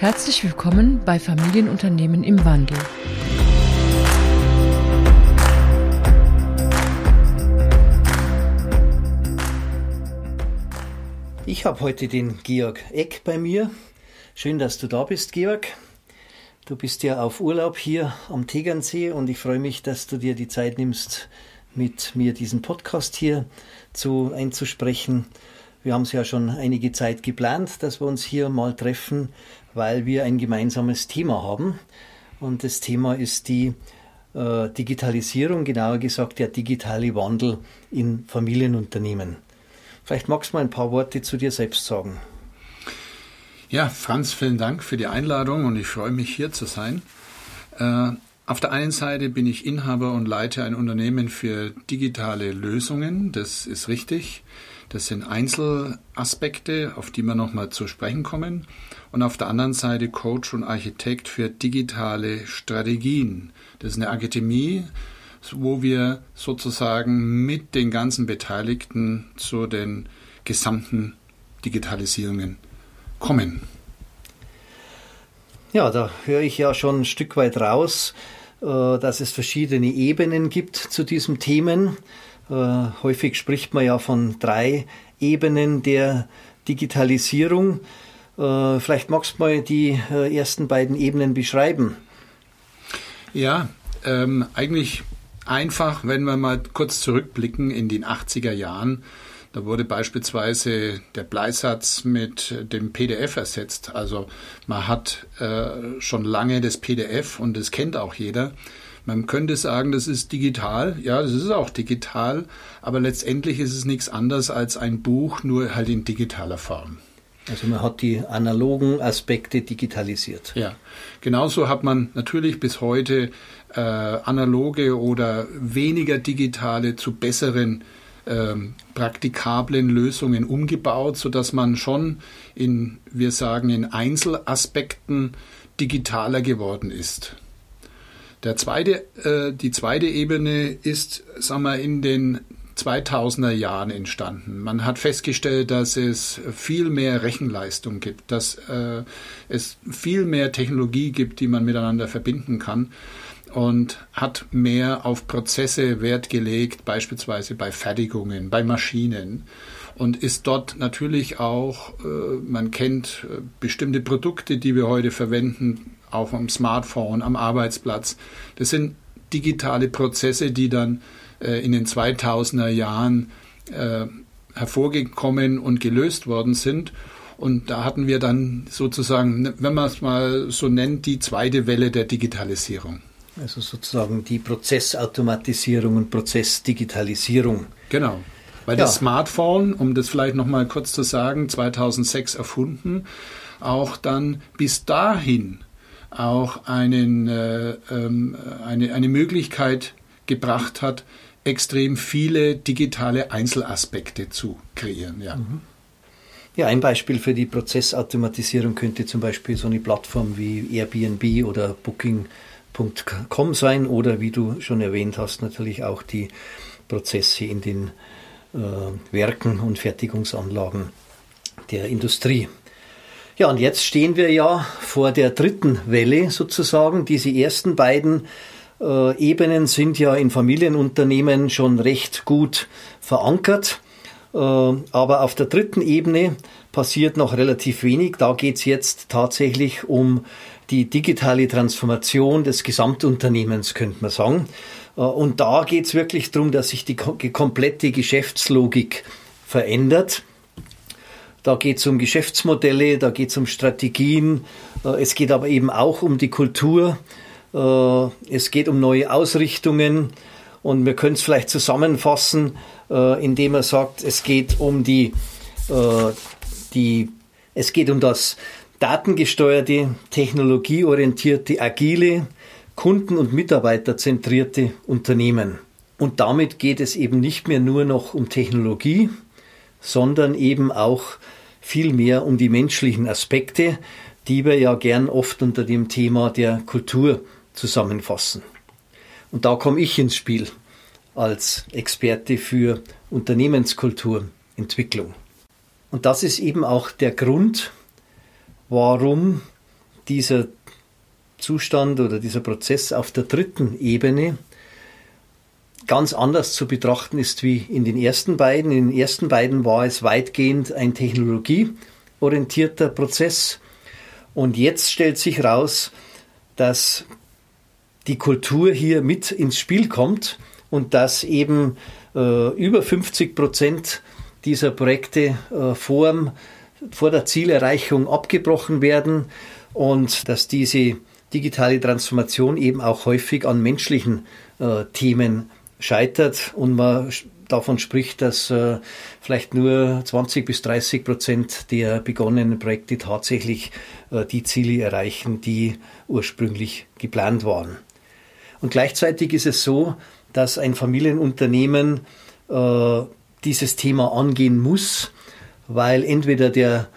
Herzlich willkommen bei Familienunternehmen im Wandel. Ich habe heute den Georg Eck bei mir. Schön, dass du da bist, Georg. Du bist ja auf Urlaub hier am Tegernsee und ich freue mich, dass du dir die Zeit nimmst, mit mir diesen Podcast hier zu einzusprechen. Wir haben es ja schon einige Zeit geplant, dass wir uns hier mal treffen, weil wir ein gemeinsames Thema haben. Und das Thema ist die äh, Digitalisierung, genauer gesagt der digitale Wandel in Familienunternehmen. Vielleicht magst du mal ein paar Worte zu dir selbst sagen. Ja, Franz, vielen Dank für die Einladung und ich freue mich hier zu sein. Äh, auf der einen Seite bin ich Inhaber und leite ein Unternehmen für digitale Lösungen. Das ist richtig. Das sind Einzelaspekte, auf die wir nochmal zu sprechen kommen. Und auf der anderen Seite Coach und Architekt für digitale Strategien. Das ist eine Akademie, wo wir sozusagen mit den ganzen Beteiligten zu den gesamten Digitalisierungen kommen. Ja, da höre ich ja schon ein Stück weit raus, äh, dass es verschiedene Ebenen gibt zu diesem Themen. Äh, häufig spricht man ja von drei Ebenen der Digitalisierung. Äh, vielleicht magst du mal die ersten beiden Ebenen beschreiben. Ja, ähm, eigentlich einfach, wenn wir mal kurz zurückblicken in den 80er Jahren. Da wurde beispielsweise der Bleisatz mit dem PDF ersetzt. Also man hat äh, schon lange das PDF und das kennt auch jeder. Man könnte sagen, das ist digital. Ja, das ist auch digital. Aber letztendlich ist es nichts anderes als ein Buch, nur halt in digitaler Form. Also man hat die analogen Aspekte digitalisiert. Ja, genauso hat man natürlich bis heute äh, analoge oder weniger digitale zu besseren ähm, praktikablen Lösungen umgebaut, sodass man schon in, wir sagen, in Einzelaspekten digitaler geworden ist. Der zweite, äh, die zweite Ebene ist, sagen wir, in den 2000er Jahren entstanden. Man hat festgestellt, dass es viel mehr Rechenleistung gibt, dass äh, es viel mehr Technologie gibt, die man miteinander verbinden kann und hat mehr auf Prozesse Wert gelegt, beispielsweise bei Fertigungen, bei Maschinen und ist dort natürlich auch, äh, man kennt äh, bestimmte Produkte, die wir heute verwenden, auch am Smartphone, am Arbeitsplatz. Das sind digitale Prozesse, die dann äh, in den 2000er Jahren äh, hervorgekommen und gelöst worden sind. Und da hatten wir dann sozusagen, wenn man es mal so nennt, die zweite Welle der Digitalisierung. Also sozusagen die Prozessautomatisierung und Prozessdigitalisierung. Genau. Weil ja. das Smartphone, um das vielleicht nochmal kurz zu sagen, 2006 erfunden, auch dann bis dahin auch einen, äh, ähm, eine, eine Möglichkeit gebracht hat, extrem viele digitale Einzelaspekte zu kreieren. Ja. Mhm. Ja, ein Beispiel für die Prozessautomatisierung könnte zum Beispiel so eine Plattform wie Airbnb oder Booking.com sein oder wie du schon erwähnt hast, natürlich auch die Prozesse in den äh, Werken und Fertigungsanlagen der Industrie. Ja, und jetzt stehen wir ja vor der dritten Welle sozusagen. Diese ersten beiden äh, Ebenen sind ja in Familienunternehmen schon recht gut verankert. Äh, aber auf der dritten Ebene passiert noch relativ wenig. Da geht es jetzt tatsächlich um die digitale Transformation des Gesamtunternehmens, könnte man sagen. Äh, und da geht es wirklich darum, dass sich die komplette Geschäftslogik verändert. Da geht es um Geschäftsmodelle, da geht es um Strategien, äh, es geht aber eben auch um die Kultur. Äh, es geht um neue Ausrichtungen. Und wir können es vielleicht zusammenfassen, äh, indem er sagt, es geht um die, die es geht um das datengesteuerte, technologieorientierte, agile, kunden- und mitarbeiterzentrierte Unternehmen. Und damit geht es eben nicht mehr nur noch um Technologie, sondern eben auch viel mehr um die menschlichen Aspekte, die wir ja gern oft unter dem Thema der Kultur zusammenfassen. Und da komme ich ins Spiel als Experte für Unternehmenskulturentwicklung. Und das ist eben auch der Grund, warum dieser Zustand oder dieser Prozess auf der dritten Ebene ganz anders zu betrachten ist wie in den ersten beiden. In den ersten beiden war es weitgehend ein technologieorientierter Prozess. Und jetzt stellt sich heraus, dass die Kultur hier mit ins Spiel kommt und dass eben äh, über 50 Prozent dieser Projekte äh, vor, vor der Zielerreichung abgebrochen werden und dass diese digitale Transformation eben auch häufig an menschlichen äh, Themen scheitert und man davon spricht, dass äh, vielleicht nur 20 bis 30 Prozent der begonnenen Projekte tatsächlich äh, die Ziele erreichen, die ursprünglich geplant waren. Und gleichzeitig ist es so, dass ein Familienunternehmen äh, dieses Thema angehen muss, weil entweder der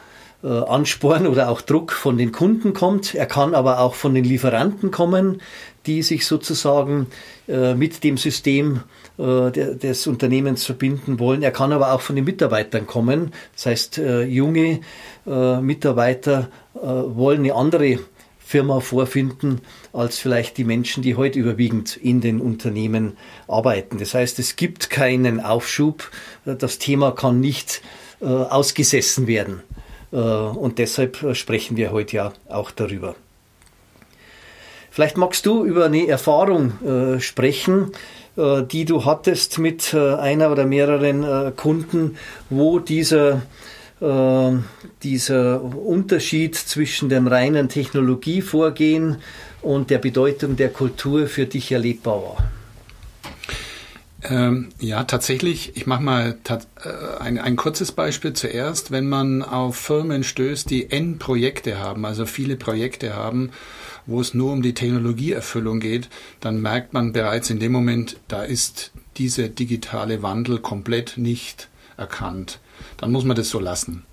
äh, Ansporn oder auch Druck von den Kunden kommt. Er kann aber auch von den Lieferanten kommen, die sich sozusagen äh, mit dem System äh, des Unternehmens verbinden wollen. Er kann aber auch von den Mitarbeitern kommen. Das heißt, junge Mitarbeiter wollen eine andere Firma vorfinden als vielleicht die Menschen, die heute überwiegend in den Unternehmen arbeiten. Das heißt, es gibt keinen Aufschub. Das Thema kann nicht ausgesessen werden. Äh, und deshalb äh, sprechen wir heute ja auch darüber. Vielleicht magst du über eine Erfahrung äh, sprechen, die du hattest mit einer oder mehreren Kunden, wo dieser, dieser Unterschied zwischen dem reinen Technologievorgehen und der Bedeutung der Kultur für dich erlebbar war. Ähm, ja, tatsächlich. Ich mache mal äh, ein, ein kurzes Beispiel zuerst. Wenn man auf Firmen stößt, die N-Projekte haben, also viele Projekte haben, wo es nur um die Technologieerfüllung geht, dann merkt man bereits in dem Moment, da ist dieser digitale Wandel komplett nicht erkannt. Dann muss man das so lassen.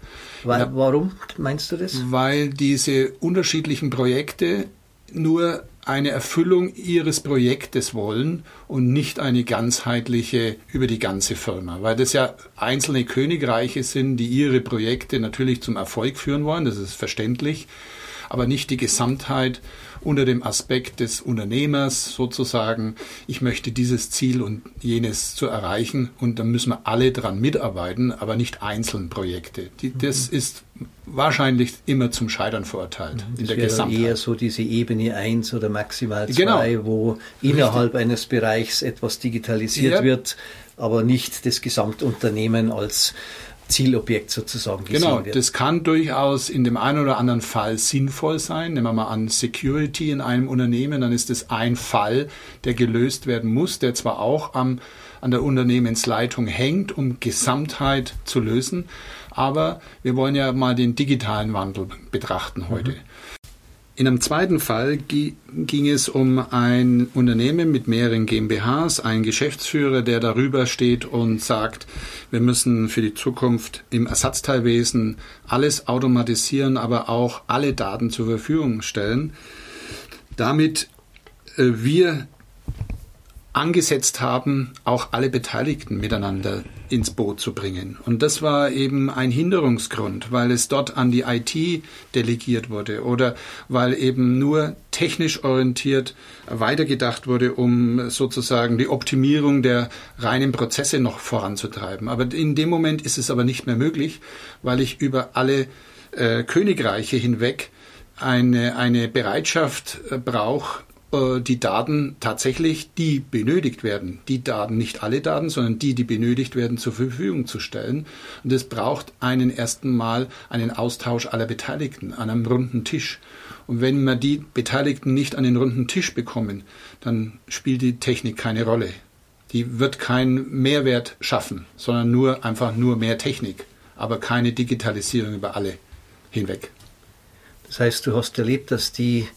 Weil, ja, warum meinst du das? Weil diese unterschiedlichen Projekte nur eine Erfüllung ihres Projektes wollen und nicht eine ganzheitliche über die ganze Firma, weil das ja einzelne Königreiche sind, die ihre Projekte natürlich zum Erfolg führen wollen, das ist verständlich, aber nicht die Gesamtheit unter dem Aspekt des Unternehmers sozusagen, ich möchte dieses Ziel und jenes zu erreichen und dann müssen wir alle dran mitarbeiten, aber nicht einzeln Projekte. Die, das mhm. ist wahrscheinlich immer zum Scheitern verurteilt mhm. das in der Gesamtheit. eher so diese Ebene 1 oder maximal 2, genau. wo innerhalb Richtig. eines Bereichs etwas digitalisiert ja. wird, aber nicht das Gesamtunternehmen als Zielobjekt sozusagen gesehen genau, wird. das kann durchaus in dem einen oder anderen Fall sinnvoll sein. Nehmen wir mal an Security in einem Unternehmen, dann ist es ein Fall, der gelöst werden muss, der zwar auch am, an der Unternehmensleitung hängt, um Gesamtheit zu lösen, aber wir wollen ja mal den digitalen Wandel betrachten heute. Mhm. In einem zweiten Fall ging es um ein Unternehmen mit mehreren GmbHs, ein Geschäftsführer, der darüber steht und sagt, wir müssen für die Zukunft im Ersatzteilwesen alles automatisieren, aber auch alle Daten zur Verfügung stellen, damit äh, wir angesetzt haben, auch alle Beteiligten miteinander ins Boot zu bringen. Und das war eben ein Hinderungsgrund, weil es dort an die IT delegiert wurde oder weil eben nur technisch orientiert weitergedacht wurde, um sozusagen die Optimierung der reinen Prozesse noch voranzutreiben. Aber in dem Moment ist es aber nicht mehr möglich, weil ich über alle äh, Königreiche hinweg eine, eine Bereitschaft äh, brauche, äh, die Daten tatsächlich, die benötigt werden, die Daten, nicht alle Daten, sondern die, die benötigt werden, zur Verfügung zu stellen. Und es braucht einen ersten Mal einen Austausch aller Beteiligten an einem runden Tisch. Und wenn wir die Beteiligten nicht an den runden Tisch bekommen, dann spielt die Technik keine Rolle. Die wird keinen Mehrwert schaffen, sondern nur einfach nur mehr Technik, aber keine Digitalisierung über alle hinweg. Das heißt, du hast erlebt, dass die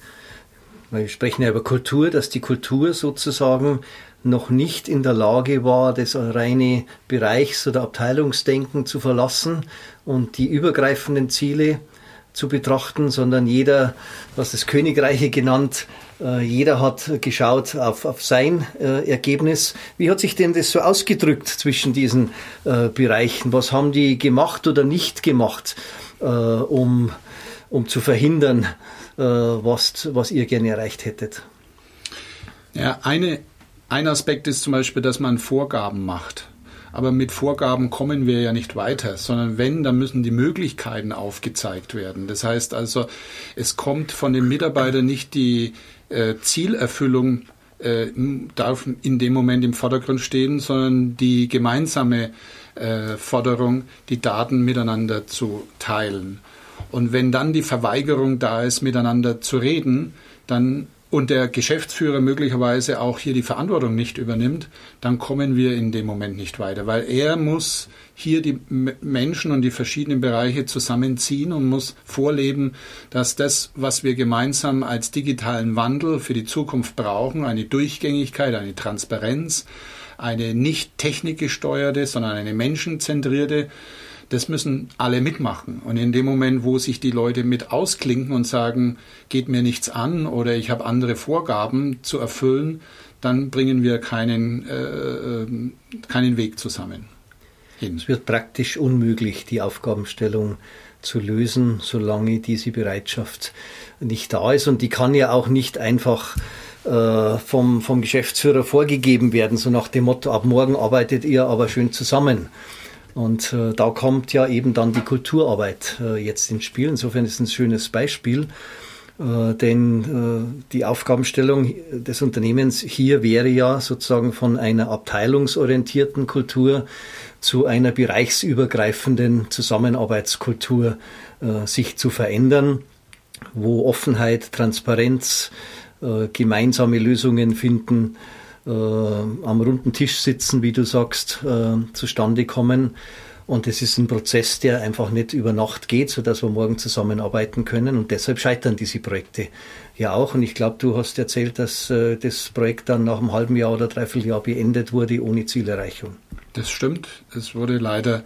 wir sprechen ja über Kultur, dass die Kultur sozusagen noch nicht in der Lage war, das reine Bereichs- oder Abteilungsdenken zu verlassen und die übergreifenden Ziele zu betrachten, sondern jeder, was das Königreiche genannt, äh, jeder hat geschaut auf, auf sein äh, Ergebnis. Wie hat sich denn das so ausgedrückt zwischen diesen äh, Bereichen? Was haben die gemacht oder nicht gemacht, um um zu verhindern, was, was ihr gerne erreicht hättet? Ja, eine, ein Aspekt ist zum Beispiel, dass man Vorgaben macht. Aber mit Vorgaben kommen wir ja nicht weiter, sondern wenn, dann müssen die Möglichkeiten aufgezeigt werden. Das heißt also, es kommt von den Mitarbeitern nicht die äh, Zielerfüllung äh, darf in dem Moment im Vordergrund stehen, sondern die gemeinsame äh, Forderung, die Daten miteinander zu teilen. Und wenn dann die Verweigerung da ist, miteinander zu reden, dann und der Geschäftsführer möglicherweise auch hier die Verantwortung nicht übernimmt, dann kommen wir in dem Moment nicht weiter, weil er muss hier die Menschen und die verschiedenen Bereiche zusammenziehen und muss vorleben, dass das, was wir gemeinsam als digitalen Wandel für die Zukunft brauchen, eine Durchgängigkeit, eine Transparenz, eine nicht technikgesteuerte, sondern eine menschenzentrierte das müssen alle mitmachen. Und in dem Moment, wo sich die Leute mit ausklinken und sagen, geht mir nichts an oder ich habe andere Vorgaben zu erfüllen, dann bringen wir keinen, äh, keinen Weg zusammen. Hin. Es wird praktisch unmöglich, die Aufgabenstellung zu lösen, solange diese Bereitschaft nicht da ist. Und die kann ja auch nicht einfach äh, vom, vom Geschäftsführer vorgegeben werden, so nach dem Motto, ab morgen arbeitet ihr aber schön zusammen. Und äh, da kommt ja eben dann die Kulturarbeit äh, jetzt ins Spiel. Insofern ist es ein schönes Beispiel. Äh, denn äh, die Aufgabenstellung des Unternehmens hier wäre ja sozusagen von einer abteilungsorientierten Kultur zu einer bereichsübergreifenden Zusammenarbeitskultur äh, sich zu verändern, wo Offenheit, Transparenz, äh, gemeinsame Lösungen finden, äh, am runden Tisch sitzen, wie du sagst, äh, zustande kommen. Und es ist ein Prozess, der einfach nicht über Nacht geht, sodass wir morgen zusammenarbeiten können. Und deshalb scheitern diese Projekte ja auch. Und ich glaube, du hast erzählt, dass äh, das Projekt dann nach einem halben Jahr oder dreiviertel Jahr beendet wurde ohne Zielerreichung. Das stimmt. Es wurde leider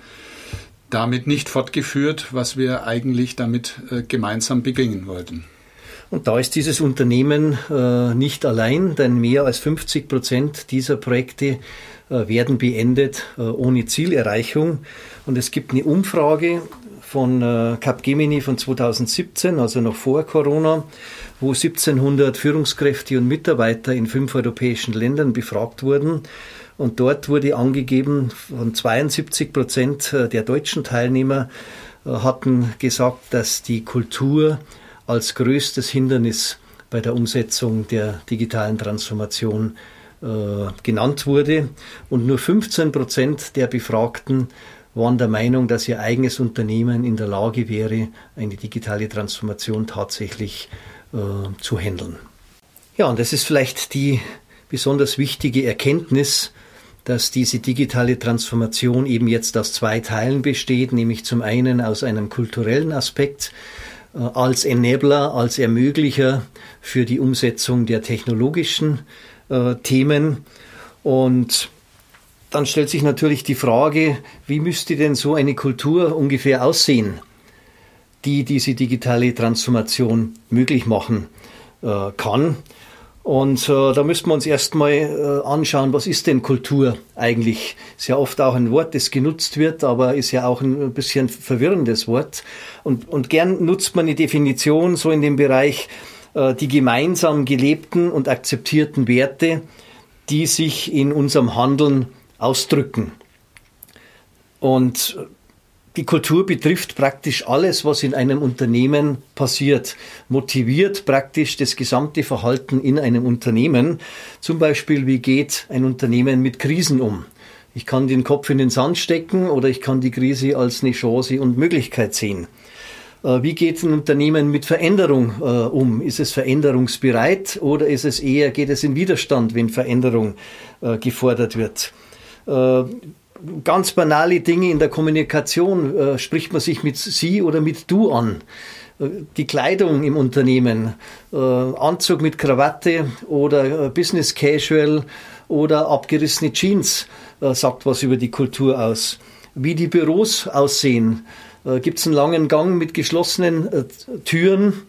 damit nicht fortgeführt, was wir eigentlich damit äh, gemeinsam beginnen wollten. Und da ist dieses Unternehmen äh, nicht allein, denn mehr als 50 Prozent dieser Projekte äh, werden beendet äh, ohne Zielerreichung. Und es gibt eine Umfrage von äh, Capgemini von 2017, also noch vor Corona, wo 1700 Führungskräfte und Mitarbeiter in fünf europäischen Ländern befragt wurden. Und dort wurde angegeben, von 72 Prozent äh, der deutschen Teilnehmer äh, hatten gesagt, dass die Kultur als größtes Hindernis bei der Umsetzung der digitalen Transformation äh, genannt wurde. Und nur 15 Prozent der Befragten waren der Meinung, dass ihr eigenes Unternehmen in der Lage wäre, eine digitale Transformation tatsächlich äh, zu handeln. Ja, und das ist vielleicht die besonders wichtige Erkenntnis, dass diese digitale Transformation eben jetzt aus zwei Teilen besteht, nämlich zum einen aus einem kulturellen Aspekt, als Enabler, als Ermöglicher für die Umsetzung der technologischen äh, Themen. Und dann stellt sich natürlich die Frage, wie müsste denn so eine Kultur ungefähr aussehen, die diese digitale Transformation möglich machen äh, kann. Und äh, da müssen wir uns erstmal äh, anschauen, was ist denn Kultur eigentlich? Ist ja oft auch ein Wort, das genutzt wird, aber ist ja auch ein bisschen verwirrendes Wort. Und, und gern nutzt man eine Definition so in dem Bereich äh, die gemeinsam gelebten und akzeptierten Werte, die sich in unserem Handeln ausdrücken. Und die Kultur betrifft praktisch alles, was in einem Unternehmen passiert, motiviert praktisch das gesamte Verhalten in einem Unternehmen. Zum Beispiel, wie geht ein Unternehmen mit Krisen um? Ich kann den Kopf in den Sand stecken oder ich kann die Krise als eine Chance und Möglichkeit sehen. Äh, wie geht ein Unternehmen mit Veränderung äh, um? Ist es veränderungsbereit oder ist es eher, geht es in Widerstand, wenn Veränderung äh, gefordert wird? Äh, ganz banale Dinge in der Kommunikation. Äh, spricht man sich mit Sie oder mit Du an? Äh, die Kleidung im Unternehmen, äh, Anzug mit Krawatte oder äh, Business Casual oder abgerissene Jeans äh, sagt was über die Kultur aus. Wie die Büros aussehen. Gibt es einen langen Gang mit geschlossenen Türen?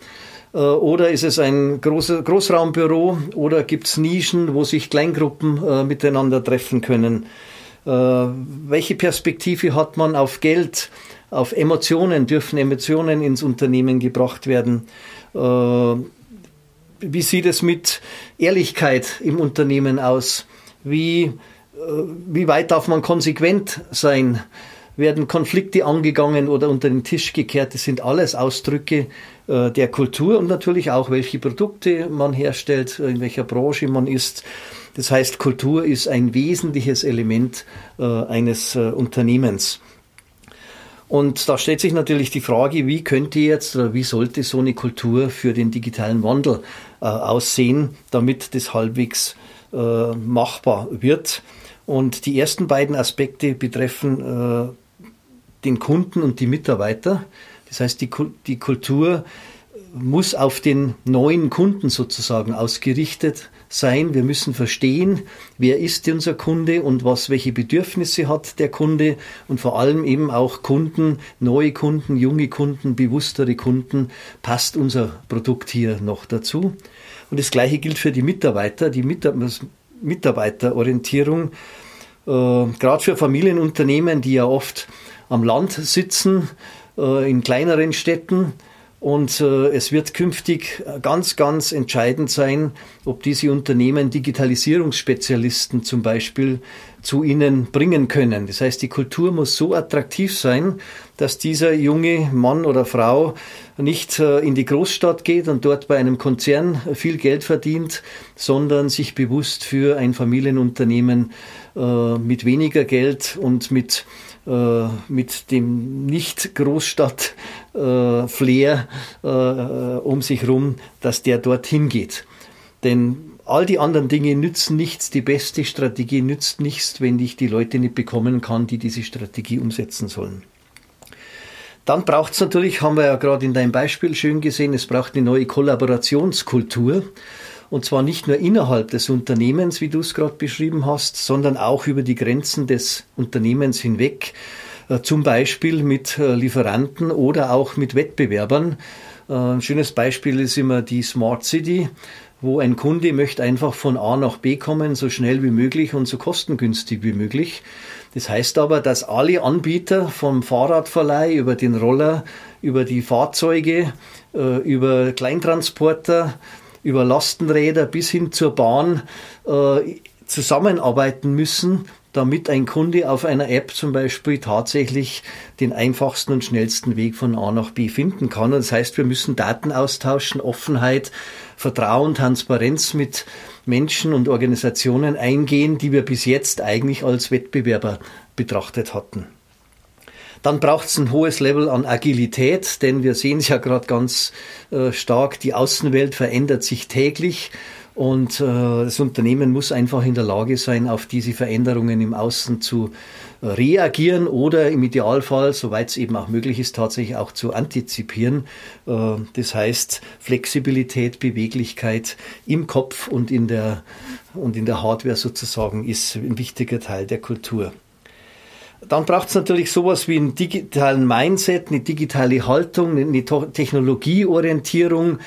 Oder ist es ein großer, Großraumbüro oder gibt es Nischen, wo sich Kleingruppen miteinander treffen können? Äh, welche Perspektive hat man auf Geld, auf Emotionen, dürfen Emotionen ins Unternehmen gebracht werden. Äh, wie sieht es mit Ehrlichkeit im Unternehmen aus? Wie, äh, wie weit darf man konsequent sein? Werden Konflikte angegangen oder unter den Tisch gekehrt? Das sind alles Ausdrücke der Kultur und natürlich auch, welche Produkte man herstellt, in welcher Branche man ist. Das heißt, Kultur ist ein wesentliches Element äh, eines äh, Unternehmens. Und da stellt sich natürlich die Frage, wie könnte jetzt oder wie sollte so eine Kultur für den digitalen Wandel äh, aussehen, damit das halbwegs äh, machbar wird. Und die ersten beiden Aspekte betreffen äh, den Kunden und die Mitarbeiter. Das heißt, die, die Kultur muss auf den neuen Kunden sozusagen ausgerichtet sein. Wir müssen verstehen, wer ist unser Kunde und was, welche Bedürfnisse hat der Kunde und vor allem eben auch Kunden, neue Kunden, junge Kunden, bewusstere Kunden. Passt unser Produkt hier noch dazu? Und das Gleiche gilt für die Mitarbeiter, die Mitarbeiterorientierung. Äh, Gerade für Familienunternehmen, die ja oft am Land sitzen, äh, in kleineren Städten, und äh, es wird künftig ganz, ganz entscheidend sein, ob diese Unternehmen Digitalisierungsspezialisten zum Beispiel zu ihnen bringen können. Das heißt, die Kultur muss so attraktiv sein, dass dieser junge Mann oder Frau nicht äh, in die Großstadt geht und dort bei einem Konzern viel Geld verdient, sondern sich bewusst für ein Familienunternehmen äh, mit weniger Geld und mit äh, mit dem Nicht-Großstadt-Flair äh, äh, um sich rum, dass der dorthin geht. Denn all die anderen Dinge nützen nichts, die beste Strategie nützt nichts, wenn ich die Leute nicht bekommen kann, die diese Strategie umsetzen sollen. Dann braucht es natürlich, haben wir ja gerade in deinem Beispiel schön gesehen, es braucht eine neue Kollaborationskultur. Und zwar nicht nur innerhalb des Unternehmens, wie du es gerade beschrieben hast, sondern auch über die Grenzen des Unternehmens hinweg, äh, zum Beispiel mit äh, Lieferanten oder auch mit Wettbewerbern. Äh, ein schönes Beispiel ist immer die Smart City, wo ein Kunde möchte einfach von A nach B kommen, so schnell wie möglich und so kostengünstig wie möglich. Das heißt aber, dass alle Anbieter vom Fahrradverleih über den Roller, über die Fahrzeuge, über Kleintransporter, über Lastenräder bis hin zur Bahn äh, zusammenarbeiten müssen, damit ein Kunde auf einer App zum Beispiel tatsächlich den einfachsten und schnellsten Weg von A nach B finden kann. das heißt, wir müssen Daten austauschen, Offenheit, Vertrauen, Transparenz mit Menschen und Organisationen eingehen, die wir bis jetzt eigentlich als Wettbewerber betrachtet hatten. Dann braucht es ein hohes Level an Agilität, denn wir sehen es ja gerade ganz äh, stark, die Außenwelt verändert sich täglich. Und äh, das Unternehmen muss einfach in der Lage sein, auf diese Veränderungen im Außen zu äh, reagieren oder im Idealfall, soweit es eben auch möglich ist, tatsächlich auch zu antizipieren. Äh, das heißt, Flexibilität, Beweglichkeit im Kopf und in der, und in der Hardware sozusagen ist ein wichtiger Teil der Kultur. Dann braucht es natürlich sowas wie einen digitalen Mindset, eine digitale Haltung, eine Technologieorientierung.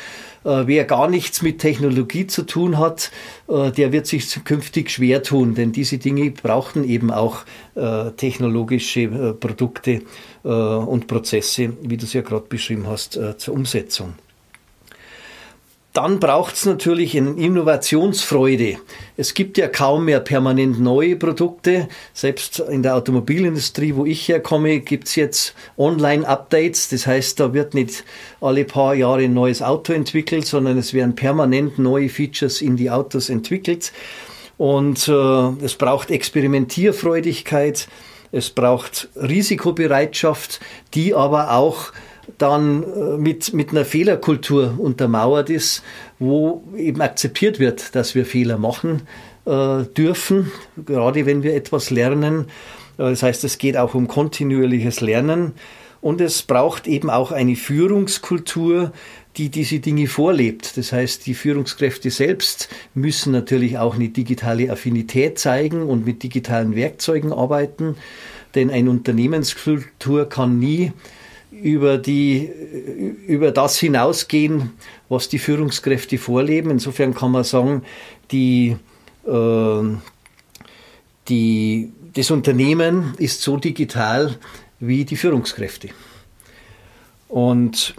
Äh, wer gar nichts mit Technologie zu tun hat, äh, der wird sich künftig schwer tun, denn diese Dinge brauchen eben auch äh, technologische Produkte und Prozesse, wie du es ja gerade beschrieben hast, zur Umsetzung. Dann braucht es natürlich eine Innovationsfreude. Es gibt ja kaum mehr permanent neue Produkte. Selbst in der Automobilindustrie, wo ich herkomme, gibt es jetzt Online-Updates. Das heißt, da wird nicht alle paar Jahre ein neues Auto entwickelt, sondern es werden permanent neue Features in die Autos entwickelt. Und äh, es braucht Experimentierfreudigkeit, es braucht Risikobereitschaft, die aber auch dann äh, mit, mit einer Fehlerkultur untermauert ist, wo eben akzeptiert wird, dass wir Fehler machen äh, dürfen, gerade wenn wir etwas lernen. Äh, das heißt, es geht auch um kontinuierliches Lernen und es braucht eben auch eine Führungskultur, die diese Dinge vorlebt. Das heißt, die Führungskräfte selbst müssen natürlich auch eine digitale Affinität zeigen und mit digitalen Werkzeugen arbeiten, denn eine Unternehmenskultur kann nie über, die, über das hinausgehen, was die Führungskräfte vorleben. Insofern kann man sagen, die, äh, die, das Unternehmen ist so digital, wie die Führungskräfte. Und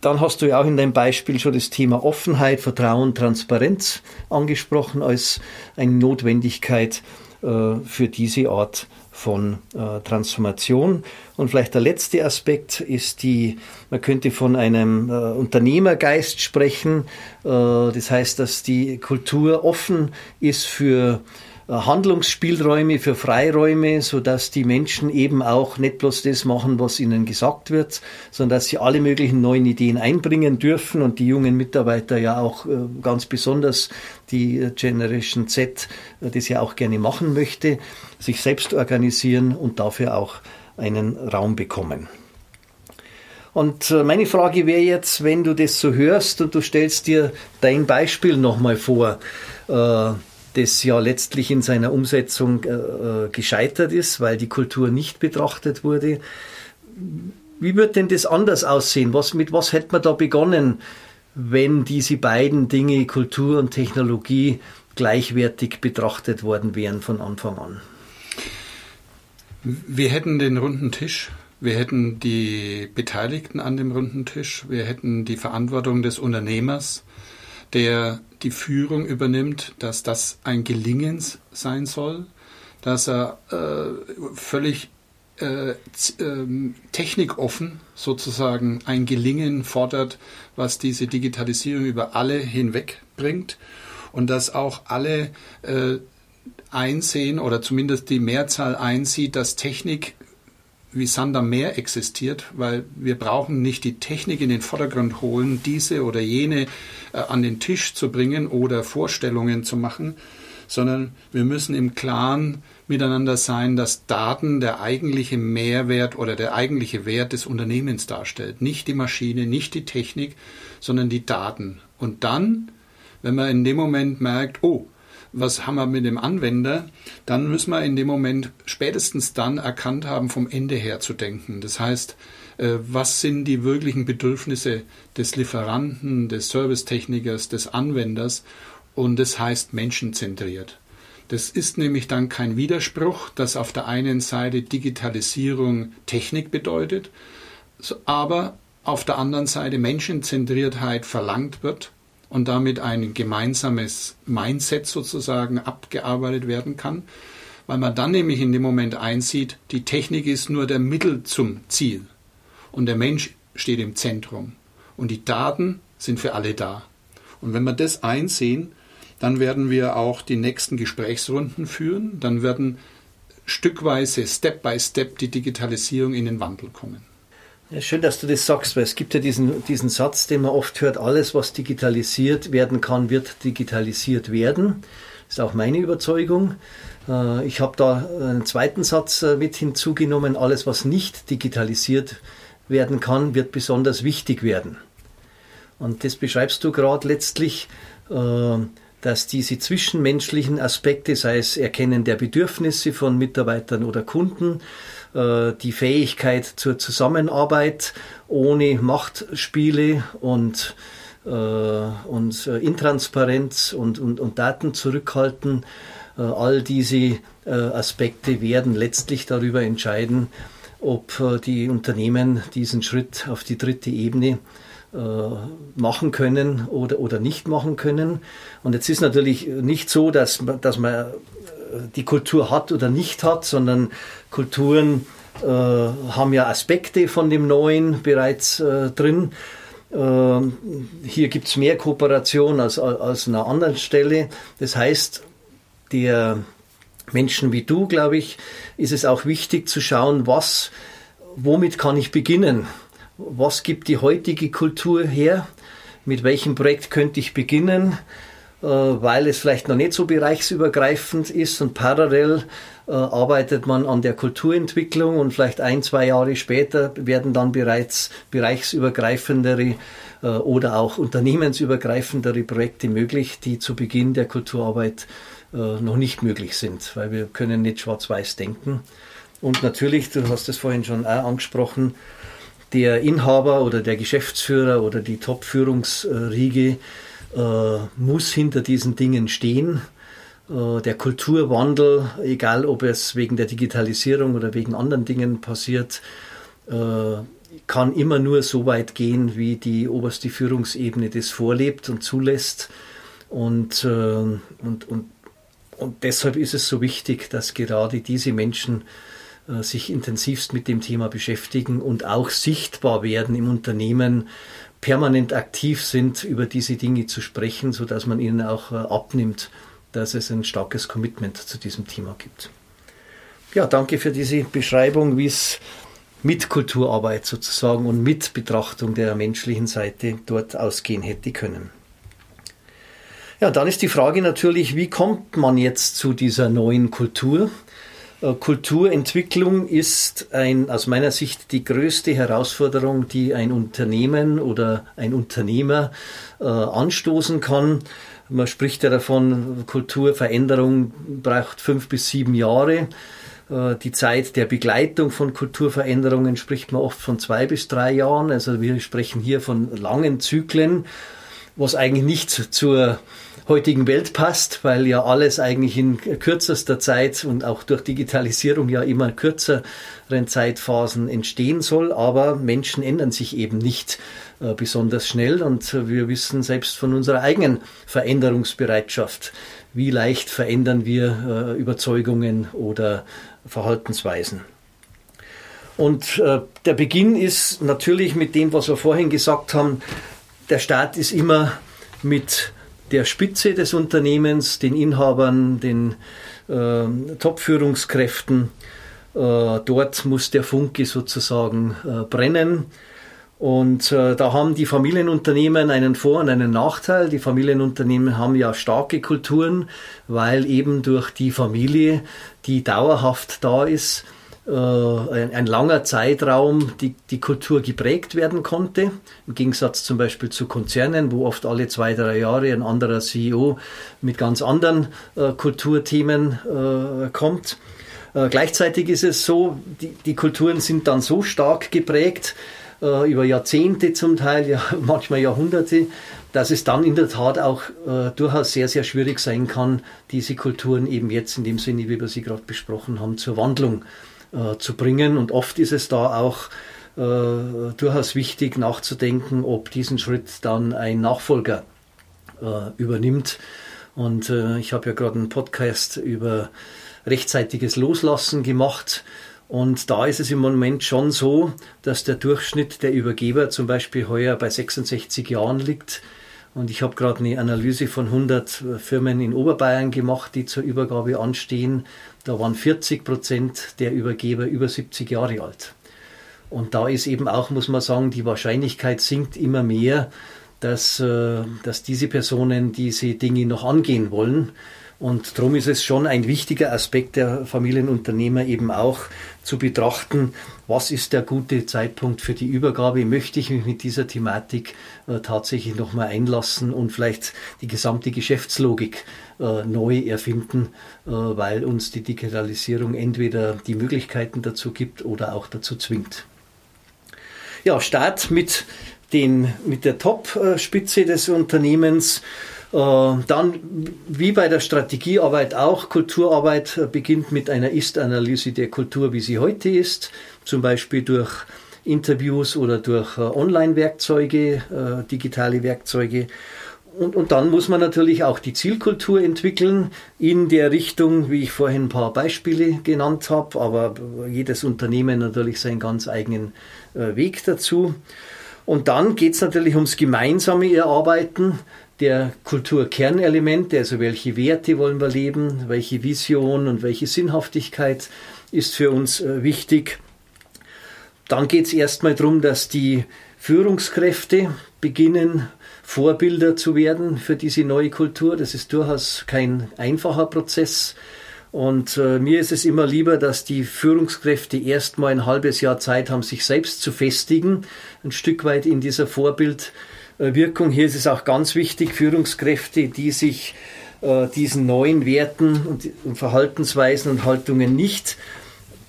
dann hast du ja auch in deinem Beispiel schon das Thema Offenheit, Vertrauen, Transparenz angesprochen als eine Notwendigkeit äh, für diese Art von äh, Transformation. Und vielleicht der letzte Aspekt ist die, man könnte von einem äh, Unternehmergeist sprechen. Äh, das heißt, dass die Kultur offen ist für Handlungsspielräume, für Freiräume, so dass die Menschen eben auch nicht bloß das machen, was ihnen gesagt wird, sondern dass sie alle möglichen neuen Ideen einbringen dürfen und die jungen Mitarbeiter ja auch äh, ganz besonders die Generation Z äh, das ja auch gerne machen möchte, sich selbst organisieren und dafür auch einen Raum bekommen. Und meine Frage wäre jetzt, wenn du das so hörst und du stellst dir dein Beispiel nochmal vor, das ja letztlich in seiner Umsetzung äh, äh, gescheitert ist, weil die Kultur nicht betrachtet wurde. Wie wird denn das anders aussehen? Was, mit was hätte man da begonnen, wenn diese beiden Dinge, Kultur und Technologie, gleichwertig betrachtet worden wären von Anfang an? Wir hätten den runden Tisch. Wir hätten die Beteiligten an dem runden Tisch. Wir hätten die Verantwortung des Unternehmers, der die Führung übernimmt, dass das ein Gelingen sein soll, dass er äh, völlig äh, äh, technikoffen sozusagen ein Gelingen fordert, was diese Digitalisierung über alle hinweg bringt und dass auch alle äh, einsehen oder zumindest die Mehrzahl einsieht, dass Technik wie Sand am Meer existiert, weil wir brauchen nicht die Technik in den Vordergrund holen, diese oder jene äh, an den Tisch zu bringen oder Vorstellungen zu machen, sondern wir müssen im Klaren miteinander sein, dass Daten der eigentliche Mehrwert oder der eigentliche Wert des Unternehmens darstellt. Nicht die Maschine, nicht die Technik, sondern die Daten. Und dann, wenn man in dem Moment merkt, oh, was haben wir mit dem Anwender, dann müssen wir in dem Moment spätestens dann erkannt haben, vom Ende her zu denken. Das heißt, äh, was sind die wirklichen Bedürfnisse des Lieferanten, des Servicetechnikers, des Anwenders und das heißt menschenzentriert. Das ist nämlich dann kein Widerspruch, dass auf der einen Seite Digitalisierung Technik bedeutet, aber auf der anderen Seite Menschenzentriertheit verlangt wird und damit ein gemeinsames Mindset sozusagen abgearbeitet werden kann, weil man dann nämlich in dem Moment einsieht, die Technik ist nur der Mittel zum Ziel und der Mensch steht im Zentrum und die Daten sind für alle da. Und wenn wir das einsehen, dann werden wir auch die nächsten Gesprächsrunden führen, dann werden stückweise, Step by Step die Digitalisierung in den Wandel kommen. Ja, schön, dass du das sagst, weil es gibt ja diesen, diesen Satz, den man oft hört, alles, was digitalisiert werden kann, wird digitalisiert werden. Das ist auch meine Überzeugung. Äh, ich habe da einen zweiten Satz äh, mit hinzugenommen, alles, was nicht digitalisiert werden kann, wird besonders wichtig werden. Und das beschreibst du gerade letztlich, äh, dass diese zwischenmenschlichen Aspekte, sei es Erkennen der Bedürfnisse von Mitarbeitern oder Kunden, äh, die Fähigkeit zur Zusammenarbeit ohne Machtspiele und, äh, und äh, Intransparenz und, und, und Daten zurückhalten. all diese Aspekte werden letztlich darüber entscheiden, ob die Unternehmen diesen Schritt auf die dritte Ebene machen können oder, oder nicht machen können. Und jetzt ist natürlich nicht so, dass, dass man die Kultur hat oder nicht hat, sondern Kulturen äh, haben ja Aspekte von dem Neuen bereits äh, drin. Äh, hier gibt es mehr Kooperation als, als an einer anderen Stelle. Das heißt, der Menschen wie du, glaube ich, ist es auch wichtig zu schauen, was, womit kann ich beginnen? Was gibt die heutige Kultur her? Mit welchem Projekt könnte ich beginnen? Äh, weil es vielleicht noch nicht so bereichsübergreifend ist und parallel äh, arbeitet man an der Kulturentwicklung und vielleicht ein, zwei Jahre später werden dann bereits bereichsübergreifendere äh, oder auch unternehmensübergreifendere Projekte möglich, die zu Beginn der Kulturarbeit noch nicht möglich sind, weil wir können nicht schwarz-weiß denken. Und natürlich, du hast es vorhin schon auch angesprochen, der Inhaber oder der Geschäftsführer oder die Top-Führungsriege äh, muss hinter diesen Dingen stehen. Äh, der Kulturwandel, egal ob es wegen der Digitalisierung oder wegen anderen Dingen passiert, äh, kann immer nur so weit gehen, wie die oberste Führungsebene das vorlebt und zulässt. Und, äh, und, und, und deshalb ist es so wichtig, dass gerade diese Menschen sich intensivst mit dem Thema beschäftigen und auch sichtbar werden im Unternehmen, permanent aktiv sind, über diese Dinge zu sprechen, sodass man ihnen auch abnimmt, dass es ein starkes Commitment zu diesem Thema gibt. Ja, danke für diese Beschreibung, wie es mit Kulturarbeit sozusagen und mit Betrachtung der menschlichen Seite dort ausgehen hätte können. Ja, dann ist die Frage natürlich, wie kommt man jetzt zu dieser neuen Kultur? Äh, Kulturentwicklung ist ein, aus meiner Sicht die größte Herausforderung, die ein Unternehmen oder ein Unternehmer äh, anstoßen kann. Man spricht ja davon, Kulturveränderung braucht fünf bis sieben Jahre. Äh, die Zeit der Begleitung von Kulturveränderungen spricht man oft von zwei bis drei Jahren. Also wir sprechen hier von langen Zyklen, was eigentlich nicht zur heutigen Welt passt, weil ja alles eigentlich in kürzester Zeit und auch durch Digitalisierung ja immer kürzeren Zeitphasen entstehen soll. Aber Menschen ändern sich eben nicht. Äh, besonders schnell und wir wissen selbst von unserer eigenen Veränderungsbereitschaft, wie leicht verändern wir äh, Überzeugungen oder Verhaltensweisen. Und äh, der Beginn ist natürlich mit dem, was wir vorhin gesagt haben, der Start ist immer mit der Spitze des Unternehmens, den Inhabern, den äh, Top-Führungskräften. Äh, dort muss der Funke sozusagen äh, brennen. Und äh, da haben die Familienunternehmen einen Vor- und einen Nachteil. Die Familienunternehmen haben ja starke Kulturen, weil eben durch die Familie, die dauerhaft da ist, äh, ein, langer Zeitraum die, die Kultur geprägt werden konnte. Im Gegensatz zum Beispiel zu Konzernen, wo oft alle zwei, drei Jahre ein anderer CEO mit ganz anderen äh, Kulturthemen äh, kommt. Äh, gleichzeitig ist es so, die, die Kulturen sind dann so stark geprägt, äh, über Jahrzehnte zum Teil, ja, manchmal Jahrhunderte, dass es dann in der Tat auch äh, durchaus sehr, sehr schwierig sein kann, diese Kulturen eben jetzt in dem Sinne, wie wir sie gerade besprochen haben, zur Wandlung äh, zu bringen. Und oft ist es da auch äh, durchaus wichtig nachzudenken, ob diesen Schritt dann ein Nachfolger äh, übernimmt. Und äh, ich habe ja gerade einen Podcast über rechtzeitiges Loslassen gemacht. Und da ist es im Moment schon so, dass der Durchschnitt der Übergeber zum Beispiel heuer bei 66 Jahren liegt. Und ich habe gerade eine Analyse von 100 Firmen in Oberbayern gemacht, die zur Übergabe anstehen. Da waren 40 Prozent der Übergeber über 70 Jahre alt. Und da ist eben auch, muss man sagen, die Wahrscheinlichkeit sinkt immer mehr, dass, äh, dass diese Personen diese Dinge noch angehen wollen. Und darum ist es schon ein wichtiger Aspekt der Familienunternehmer eben auch zu betrachten, was ist der gute Zeitpunkt für die Übergabe, möchte ich mich mit dieser Thematik äh, tatsächlich nochmal einlassen und vielleicht die gesamte Geschäftslogik äh, neu erfinden, äh, weil uns die Digitalisierung entweder die Möglichkeiten dazu gibt oder auch dazu zwingt. Ja, Start mit, den, mit der Top-Spitze des Unternehmens. Äh, dann, wie bei der Strategiearbeit auch, Kulturarbeit äh, beginnt mit einer Ist-Analyse der Kultur, wie sie heute ist, zum Beispiel durch Interviews oder durch äh, Online-Werkzeuge, digitale Werkzeuge. Und, und dann muss man natürlich auch die Zielkultur entwickeln in der Richtung, wie ich vorhin ein paar Beispiele genannt habe, aber jedes Unternehmen natürlich seinen ganz eigenen Weg dazu. Und dann geht es natürlich ums gemeinsame Erarbeiten der Kulturkernelemente, also welche Werte wollen wir leben, welche Vision und welche Sinnhaftigkeit ist für uns äh, wichtig. Dann geht es erstmal darum, dass die Führungskräfte beginnen, Vorbilder zu werden für diese neue Kultur. Das ist durchaus kein einfacher Prozess. Und äh, mir ist es immer lieber, dass die Führungskräfte erstmal ein halbes Jahr Zeit haben, sich selbst zu festigen, ein Stück weit in dieser Vorbild- Wirkung. Hier ist es auch ganz wichtig, Führungskräfte, die sich äh, diesen neuen Werten und, Verhaltensweisen und Haltungen nicht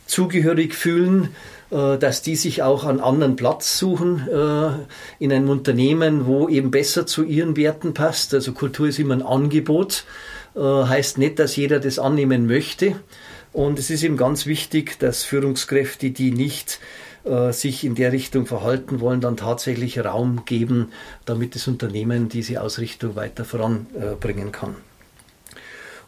zugehörig fühlen, äh, dass die sich auch an anderen Platz suchen äh, in einem Unternehmen, wo eben besser zu ihren Werten passt. Also Kultur ist immer ein Angebot. Äh, äh, heißt nicht, dass jeder das annehmen möchte. Und es ist eben ganz wichtig, dass Führungskräfte, die nicht äh, sich in der Richtung verhalten wollen, dann tatsächlich Raum geben, damit das Unternehmen diese Ausrichtung weiter voranbringen kann.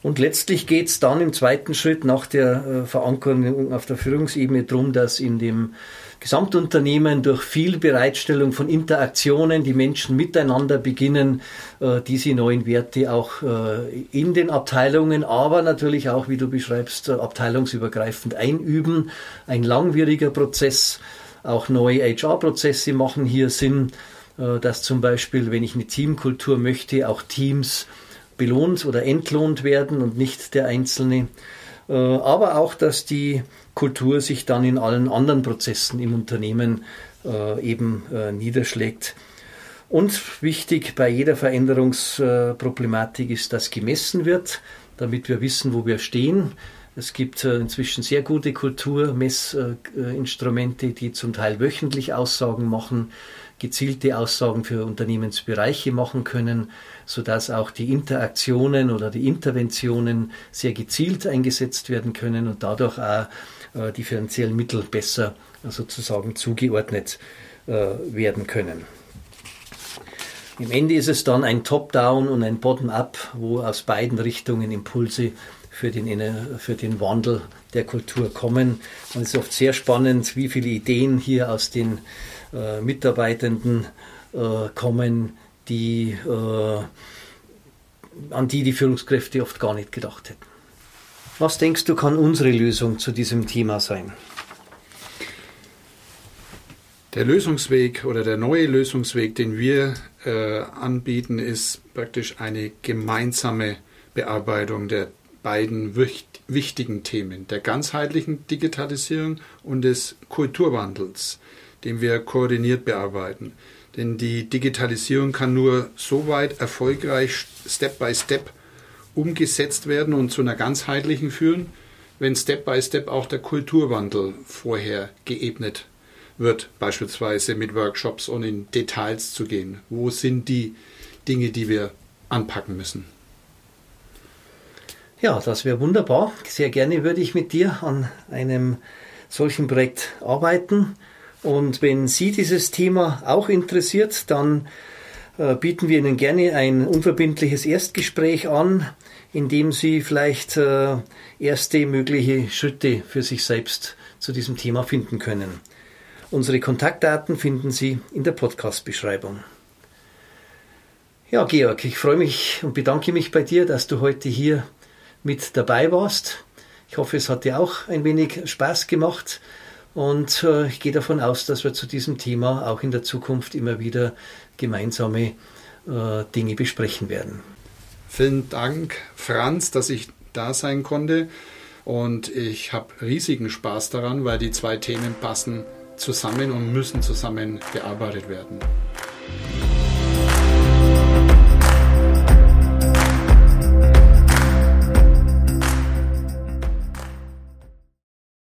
Und letztlich geht es dann im zweiten Schritt nach der äh, Verankerung auf der Führungsebene darum, dass in dem Gesamtunternehmen durch viel Bereitstellung von Interaktionen die Menschen miteinander beginnen, äh, diese neuen Werte auch äh, in den Abteilungen, aber natürlich auch, wie du beschreibst, abteilungsübergreifend einüben. Ein langwieriger Prozess. Auch neue HR-Prozesse machen hier Sinn, dass zum Beispiel, wenn ich eine Teamkultur möchte, auch Teams belohnt oder entlohnt werden und nicht der Einzelne. Äh, aber auch, dass die Kultur sich dann in allen anderen Prozessen im Unternehmen äh, eben äh, niederschlägt. Und wichtig bei jeder Veränderungsproblematik ist, dass gemessen wird, damit wir wissen, wo wir stehen. Es gibt inzwischen sehr gute Kulturmessinstrumente, die zum Teil wöchentlich Aussagen machen gezielte Aussagen für Unternehmensbereiche machen können, sodass auch die Interaktionen oder die Interventionen sehr gezielt eingesetzt werden können und dadurch auch äh, die finanziellen Mittel besser äh, sozusagen zugeordnet äh, werden können. Im Ende ist es dann ein Top-Down und ein Bottom-Up, wo aus beiden Richtungen Impulse für den, für den Wandel der Kultur kommen. Und es ist oft sehr spannend, wie viele Ideen hier aus den äh, Mitarbeitenden äh, kommen, die, äh, an die die Führungskräfte oft gar nicht gedacht hätten. Was denkst du, kann unsere Lösung zu diesem Thema sein? Der Lösungsweg oder der neue Lösungsweg, den wir äh, anbieten, ist praktisch eine gemeinsame Bearbeitung der beiden wichtigen Themen, der ganzheitlichen Digitalisierung und des Kulturwandels den wir koordiniert bearbeiten. Denn die Digitalisierung kann nur so weit erfolgreich Step by Step umgesetzt werden und zu einer ganzheitlichen führen, wenn Step by Step auch der Kulturwandel vorher geebnet wird, beispielsweise mit Workshops und in Details zu gehen. Wo sind die Dinge, die wir anpacken müssen? Ja, das wäre wunderbar. Sehr gerne würde ich mit dir an einem solchen Projekt arbeiten. Und wenn Sie dieses Thema auch interessiert, dann bieten wir Ihnen gerne ein unverbindliches Erstgespräch an, in dem Sie vielleicht äh, erste mögliche Schritte für sich selbst zu diesem Thema finden können. Unsere Kontaktdaten finden Sie in der Podcast-Beschreibung. Ja, Georg, ich freue mich und bedanke mich bei dir, dass du heute hier mit dabei warst. Ich hoffe, es hat dir auch ein wenig Spaß gemacht. Und äh, ich gehe davon aus, dass wir zu diesem Thema auch in der Zukunft immer wieder gemeinsame äh, Dinge besprechen werden. Vielen Dank, Franz, dass ich da sein konnte. Und ich habe riesigen Spaß daran, weil die zwei Themen passen zusammen und müssen zusammen bearbeitet werden.